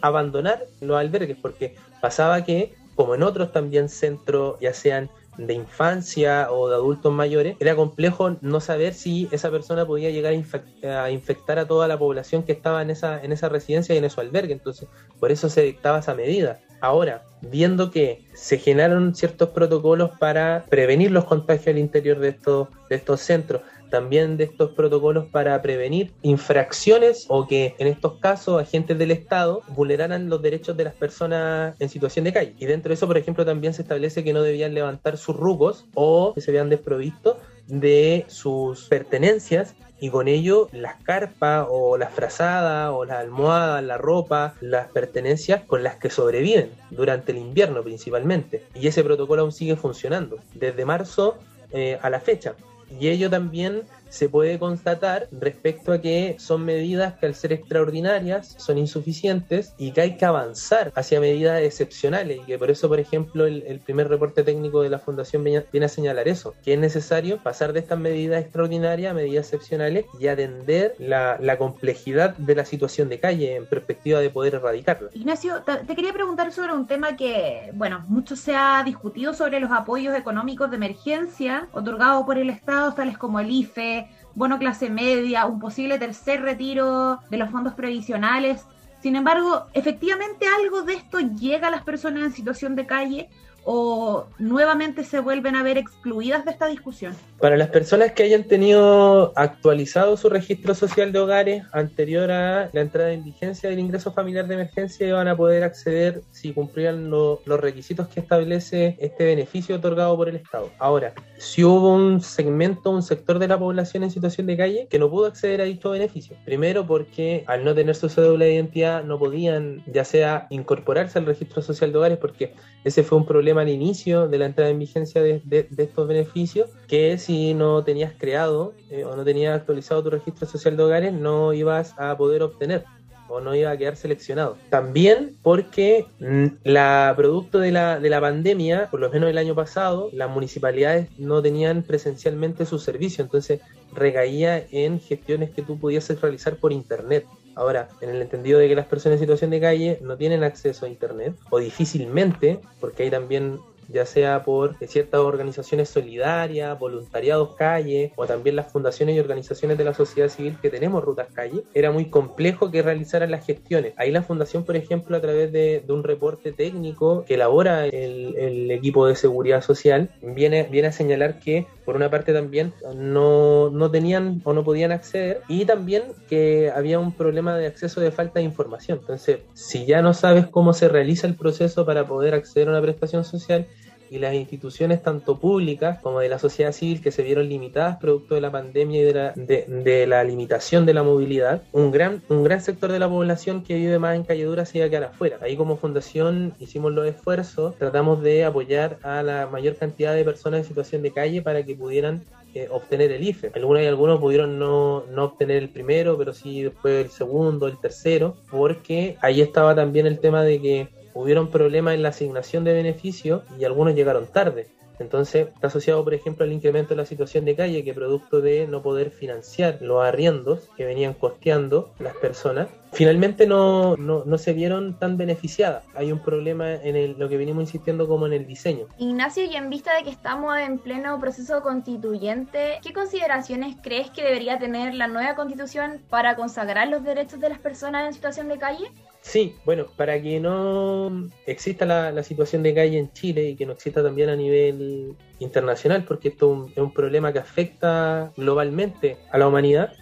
abandonar los albergues, porque pasaba que, como en otros también centros, ya sean de infancia o de adultos mayores, era complejo no saber si esa persona podía llegar a, infectar a toda la población que estaba en esa, en esa residencia y en ese albergue. Entonces, por eso se dictaba esa medida. Ahora, viendo que se generaron ciertos protocolos para prevenir los contagios al interior de estos, de estos centros, también de estos protocolos para prevenir infracciones o que en estos casos agentes del Estado vulneraran los derechos de las personas en situación de calle. Y dentro de eso, por ejemplo, también se establece que no debían levantar sus rucos o que se vean desprovistos de sus pertenencias y con ello las carpas o las frazadas o las almohadas, la ropa, las pertenencias con las que sobreviven durante el invierno principalmente. Y ese protocolo aún sigue funcionando desde marzo eh, a la fecha. Y ello también se puede constatar respecto a que son medidas que al ser extraordinarias son insuficientes y que hay que avanzar hacia medidas excepcionales y que por eso, por ejemplo, el, primer reporte técnico de la Fundación viene, a señalar eso, que es necesario pasar de estas medidas extraordinarias a medidas excepcionales y atender la, complejidad de la situación de calle en perspectiva de poder erradicarla. Ignacio, te quería preguntar sobre un tema que, bueno, mucho se ha discutido sobre los apoyos económicos de emergencia otorgados por el Estado, tales como el IFE, bono clase media, un posible tercer retiro de los fondos previsionales. Sin embargo, efectivamente algo de esto llega a las personas en situación de calle o nuevamente se vuelven a ver excluidas de esta discusión? Para las personas que hayan tenido actualizado su registro social de hogares anterior a la entrada en vigencia del ingreso familiar de emergencia, van a poder acceder si cumplían los requisitos que establece este beneficio otorgado por el Estado. Ahora, si hubo un segmento, un sector de la población en situación de calle que no pudo acceder a dicho beneficio. Primero porque al no tener su cédula de identidad no podían ya sea incorporarse al registro social de hogares porque ese fue un problema problema al inicio de la entrada en vigencia de, de- de estos beneficios, que si no tenías creado eh, o no tenías actualizado tu registro social de hogares, no ibas a poder obtener o no iba a quedar seleccionado. También porque mm, la producto de la, de la pandemia, por lo menos el año pasado, las municipalidades no tenían presencialmente su servicio, entonces recaía en gestiones que tú pudieses realizar por internet. Ahora, en el entendido de que las personas en situación de calle no tienen acceso a internet, o difícilmente, porque hay también ya sea por ciertas organizaciones solidarias, voluntariados calle, o también las fundaciones y organizaciones de la sociedad civil que tenemos rutas calle, era muy complejo que realizaran las gestiones. Ahí la fundación, por ejemplo, a través de, un reporte técnico que elabora el, equipo de seguridad social, viene a señalar que por una parte también no, no tenían o no podían acceder y también que había un problema de acceso de falta de información. Entonces, si ya no sabes cómo se realiza el proceso para poder acceder a una prestación social, y las instituciones tanto públicas como de la sociedad civil que se vieron limitadas producto de la pandemia y de la, de, la limitación de la movilidad, un gran, un gran sector de la población que vive más en calledura se iba a quedar afuera. Ahí como fundación hicimos los esfuerzos, tratamos de apoyar a la mayor cantidad de personas en situación de calle para que pudieran eh, obtener el IFE. Algunos y algunos pudieron no, no obtener el primero, pero sí después el segundo, el tercero, porque ahí estaba también el tema de que hubieron problemas en la asignación de beneficios y algunos llegaron tarde. Entonces, está asociado, por ejemplo, al incremento de la situación de calle, que producto de no poder financiar los arriendos que venían costeando las personas, finalmente no, no, no se vieron tan beneficiadas. Hay un problema en el, lo que venimos insistiendo como en el diseño. Ignacio, y en vista de que estamos en pleno proceso constituyente, ¿qué consideraciones crees que debería tener la nueva constitución para consagrar los derechos de las personas en situación de calle? Sí, bueno, para que no exista la, situación de calle en Chile y que no exista también a nivel internacional, porque esto es un, es un problema que afecta globalmente a la humanidad,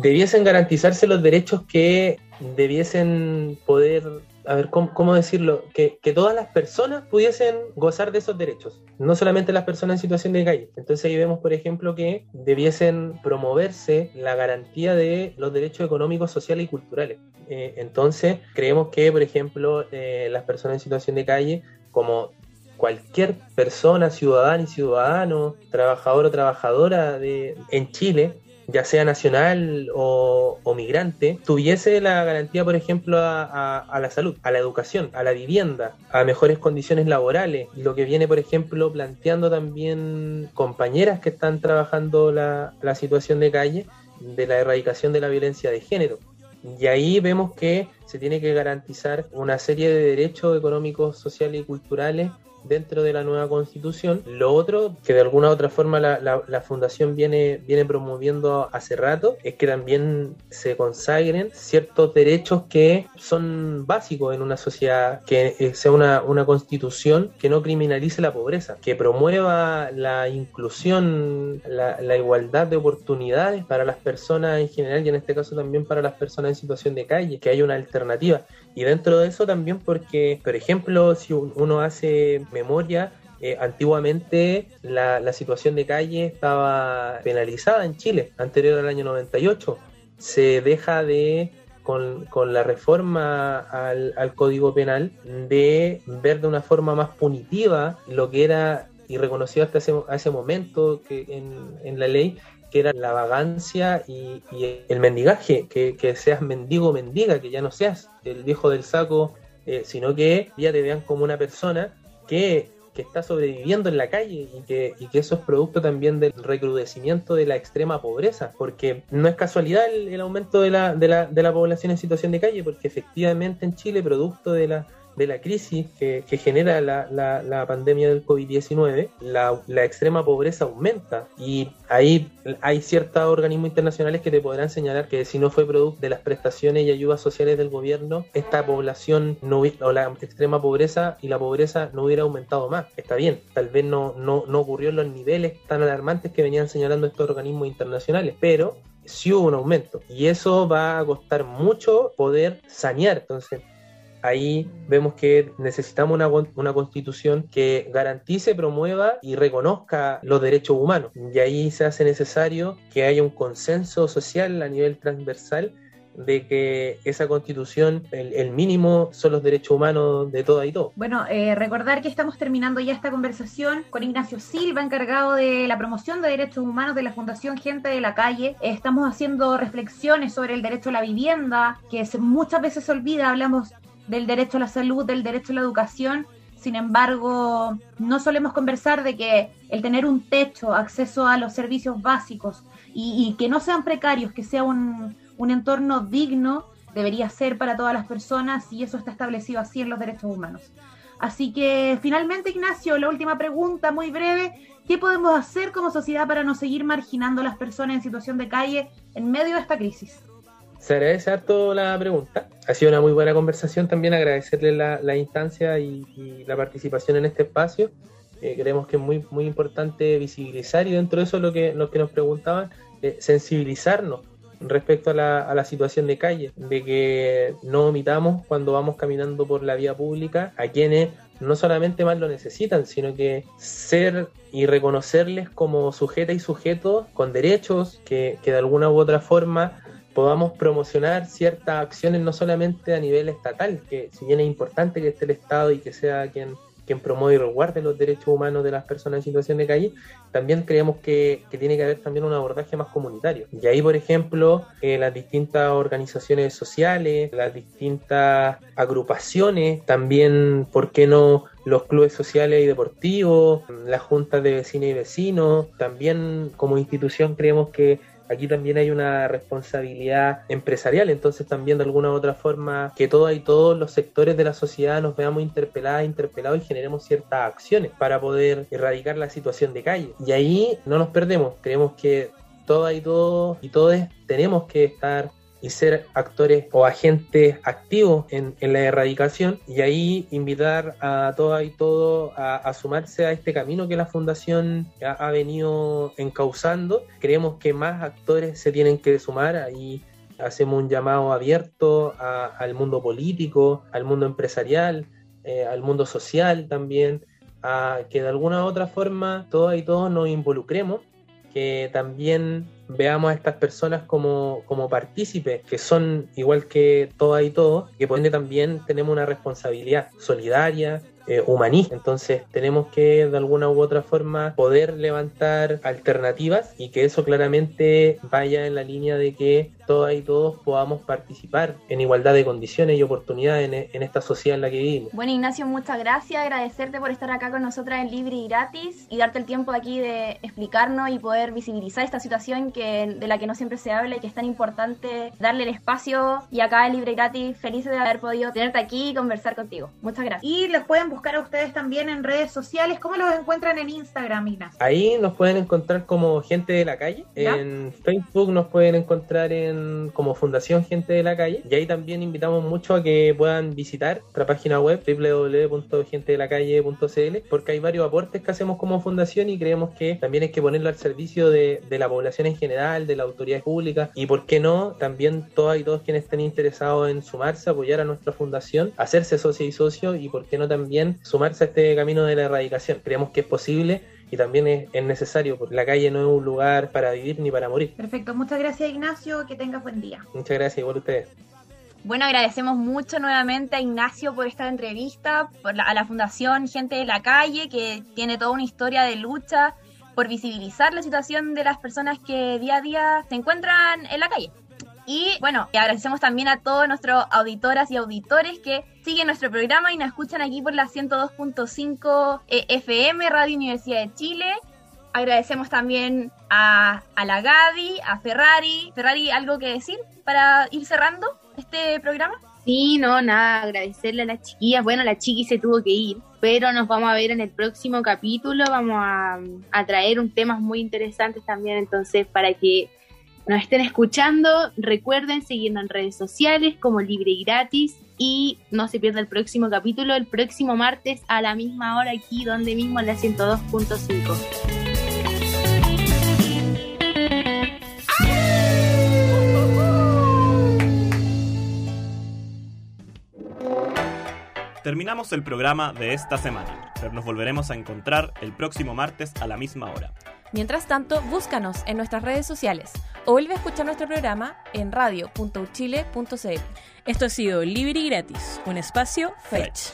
debiesen garantizarse los derechos que debiesen poder, a ver, ¿cómo, decirlo? Que, que, todas las personas pudiesen gozar de esos derechos, no solamente las personas en situación de calle. Entonces ahí vemos, por ejemplo, que debiesen promoverse la garantía de los derechos económicos, sociales y culturales. Eh, entonces creemos que, por ejemplo, eh, las personas en situación de calle, como cualquier persona, ciudadana y ciudadano, trabajador o trabajadora de, en Chile, ya sea nacional o, migrante, tuviese la garantía, por ejemplo, a, la salud, a la educación, a la vivienda, a mejores condiciones laborales, lo que viene, por ejemplo, planteando también compañeras que están trabajando la, la situación de calle, de la erradicación de la violencia de género. Y ahí vemos que se tiene que garantizar una serie de derechos económicos, sociales y culturales dentro de la nueva constitución. Lo otro, que de alguna u otra forma la, fundación viene, viene promoviendo hace rato, es que también se consagren ciertos derechos que son básicos en una sociedad, que sea una, una constitución que no criminalice la pobreza, que promueva la inclusión, la, la igualdad de oportunidades para las personas en general y en este caso también para las personas en situación de calle, que haya una alternativa. Y dentro de eso también porque, por ejemplo, si uno hace memoria, eh, antiguamente la, situación de calle estaba penalizada en Chile, anterior al año 98. Se deja de, con, la reforma al, Código Penal, de ver de una forma más punitiva lo que era y reconocido hasta ese, momento que en, la ley que era la vagancia y, el mendigaje, que, que, seas mendigo o mendiga, que ya no seas el viejo del saco, eh, sino que ya te vean como una persona que, que está sobreviviendo en la calle y que, y que, eso es producto también del recrudecimiento de la extrema pobreza, porque no es casualidad el, el aumento de la, de, la, de la población en situación de calle, porque efectivamente en Chile, producto de la de la crisis que, que genera la, la, la, pandemia del COVID-19, la, la, extrema pobreza aumenta y ahí hay ciertos organismos internacionales que te podrán señalar que si no fue producto de las prestaciones y ayudas sociales del gobierno, esta población no, o la extrema pobreza y la pobreza no hubiera aumentado más. Está bien, tal vez no, no, no ocurrió en los niveles tan alarmantes que venían señalando estos organismos internacionales, pero sí hubo un aumento y eso va a costar mucho poder sanear. Entonces, ahí vemos que necesitamos una, una, constitución que garantice, promueva y reconozca los derechos humanos. Y ahí se hace necesario que haya un consenso social a nivel transversal de que esa constitución, el, mínimo son los derechos humanos de todas y todos. Bueno, eh, recordar que estamos terminando ya esta conversación con Ignacio Silva, encargado de la promoción de derechos humanos de la Fundación Gente de la Calle. Estamos haciendo reflexiones sobre el derecho a la vivienda, que se- muchas veces se olvida, hablamos del derecho a la salud, del derecho a la educación. Sin embargo, no solemos conversar de que el tener un techo, acceso a los servicios básicos y, que no sean precarios, que sea un, un entorno digno, debería ser para todas las personas y eso está establecido así en los derechos humanos. Así que finalmente, Ignacio, la última pregunta muy breve. ¿Qué podemos hacer como sociedad para no seguir marginando a las personas en situación de calle en medio de esta crisis? Se agradece harto la pregunta. Ha sido una muy buena conversación también, agradecerle la, instancia y, la participación en este espacio. Eh, creemos que es muy, muy importante visibilizar y dentro de eso lo que, lo que nos preguntaban, eh, sensibilizarnos respecto a la, a la situación de calle, de que no omitamos cuando vamos caminando por la vía pública a quienes no solamente más lo necesitan, sino que ser y reconocerles como sujeta y sujetos con derechos que, que de alguna u otra forma podamos promocionar ciertas acciones no solamente a nivel estatal, que si bien es importante que esté el Estado y que sea quien, quien promueve y resguarde los derechos humanos de las personas en situación de calle, también creemos que, que tiene que haber también un abordaje más comunitario. Y ahí, por ejemplo, eh, las distintas organizaciones sociales, las distintas agrupaciones, también, ¿por qué no? los clubes sociales y deportivos, las juntas de vecinos y vecinos, también como institución creemos que aquí también hay una responsabilidad empresarial, entonces también de alguna u otra forma que todas y todos los sectores de la sociedad nos veamos interpeladas, interpelados y generemos ciertas acciones para poder erradicar la situación de calle. Y ahí no nos perdemos, creemos que todas y todos y todos tenemos que estar y ser actores o agentes activos en, en, la erradicación y ahí invitar a todas y todos a, sumarse a este camino que la fundación ha, venido encauzando. Creemos que más actores se tienen que sumar, ahí hacemos un llamado abierto al mundo político, al mundo empresarial, eh, al mundo social también, a que de alguna u otra forma todas y todos nos involucremos, que también veamos a estas personas como, como partícipes, que son igual que todas y todos, que por ende también tenemos una responsabilidad solidaria, eh, humanista. Entonces tenemos que de alguna u otra forma poder levantar alternativas y que eso claramente vaya en la línea de que todas y todos podamos participar en igualdad de condiciones y oportunidades en, en, esta sociedad en la que vivimos. Bueno, Ignacio, muchas gracias. Agradecerte por estar acá con nosotras en Libre y Gratis y darte el tiempo aquí de explicarnos y poder visibilizar esta situación que, de la que no siempre se habla y que es tan importante darle el espacio. Y acá en Libre y Gratis, felices de haber podido tenerte aquí y conversar contigo. Muchas gracias. Y los pueden buscar a ustedes también en redes sociales. ¿Cómo los encuentran en Instagram, Ignacio? Ahí nos pueden encontrar como Gente de la Calle. ¿Ya? En Facebook nos pueden encontrar en como Fundación Gente de la Calle. Y ahí también invitamos mucho a que puedan visitar nuestra página web www.gentedelacalle.cl porque hay varios aportes que hacemos como fundación y creemos que también hay que ponerlo al servicio de, de la población en general, de la autoridad pública y por qué no, también todas y todos quienes estén interesados en sumarse, apoyar a nuestra fundación, hacerse socio y socio y por qué no también sumarse a este camino de la erradicación. Creemos que es posible y también es, es, necesario, porque la calle no es un lugar para vivir ni para morir. Perfecto, muchas gracias Ignacio, que tengas buen día. Muchas gracias, igual a ustedes. Bueno, agradecemos mucho nuevamente a Ignacio por esta entrevista, por la, a la Fundación Gente de la Calle, que tiene toda una historia de lucha por visibilizar la situación de las personas que día a día se encuentran en la calle. Y bueno, agradecemos también a todos nuestros auditoras y auditores que siguen nuestro programa y nos escuchan aquí por la 102.5 FM Radio Universidad de Chile. Agradecemos también a, a, la Gaby, a Ferrari. Ferrari, ¿algo que decir para ir cerrando este programa? Sí, no, nada, agradecerle a las chiquillas. Bueno, la chiqui se tuvo que ir, pero nos vamos a ver en el próximo capítulo. Vamos a, a traer un temas muy interesantes también, entonces, para que nos estén escuchando, recuerden seguirnos en redes sociales como Libre y Gratis y no se pierda el próximo capítulo el próximo martes a la misma hora aquí donde mismo en la 102.5. Terminamos el programa de esta semana, pero nos volveremos a encontrar el próximo martes a la misma hora. Mientras tanto, búscanos en nuestras redes sociales o vuelve a escuchar nuestro programa en radio.uchile.cl. Esto ha sido Libre y Gratis, un espacio Fetch.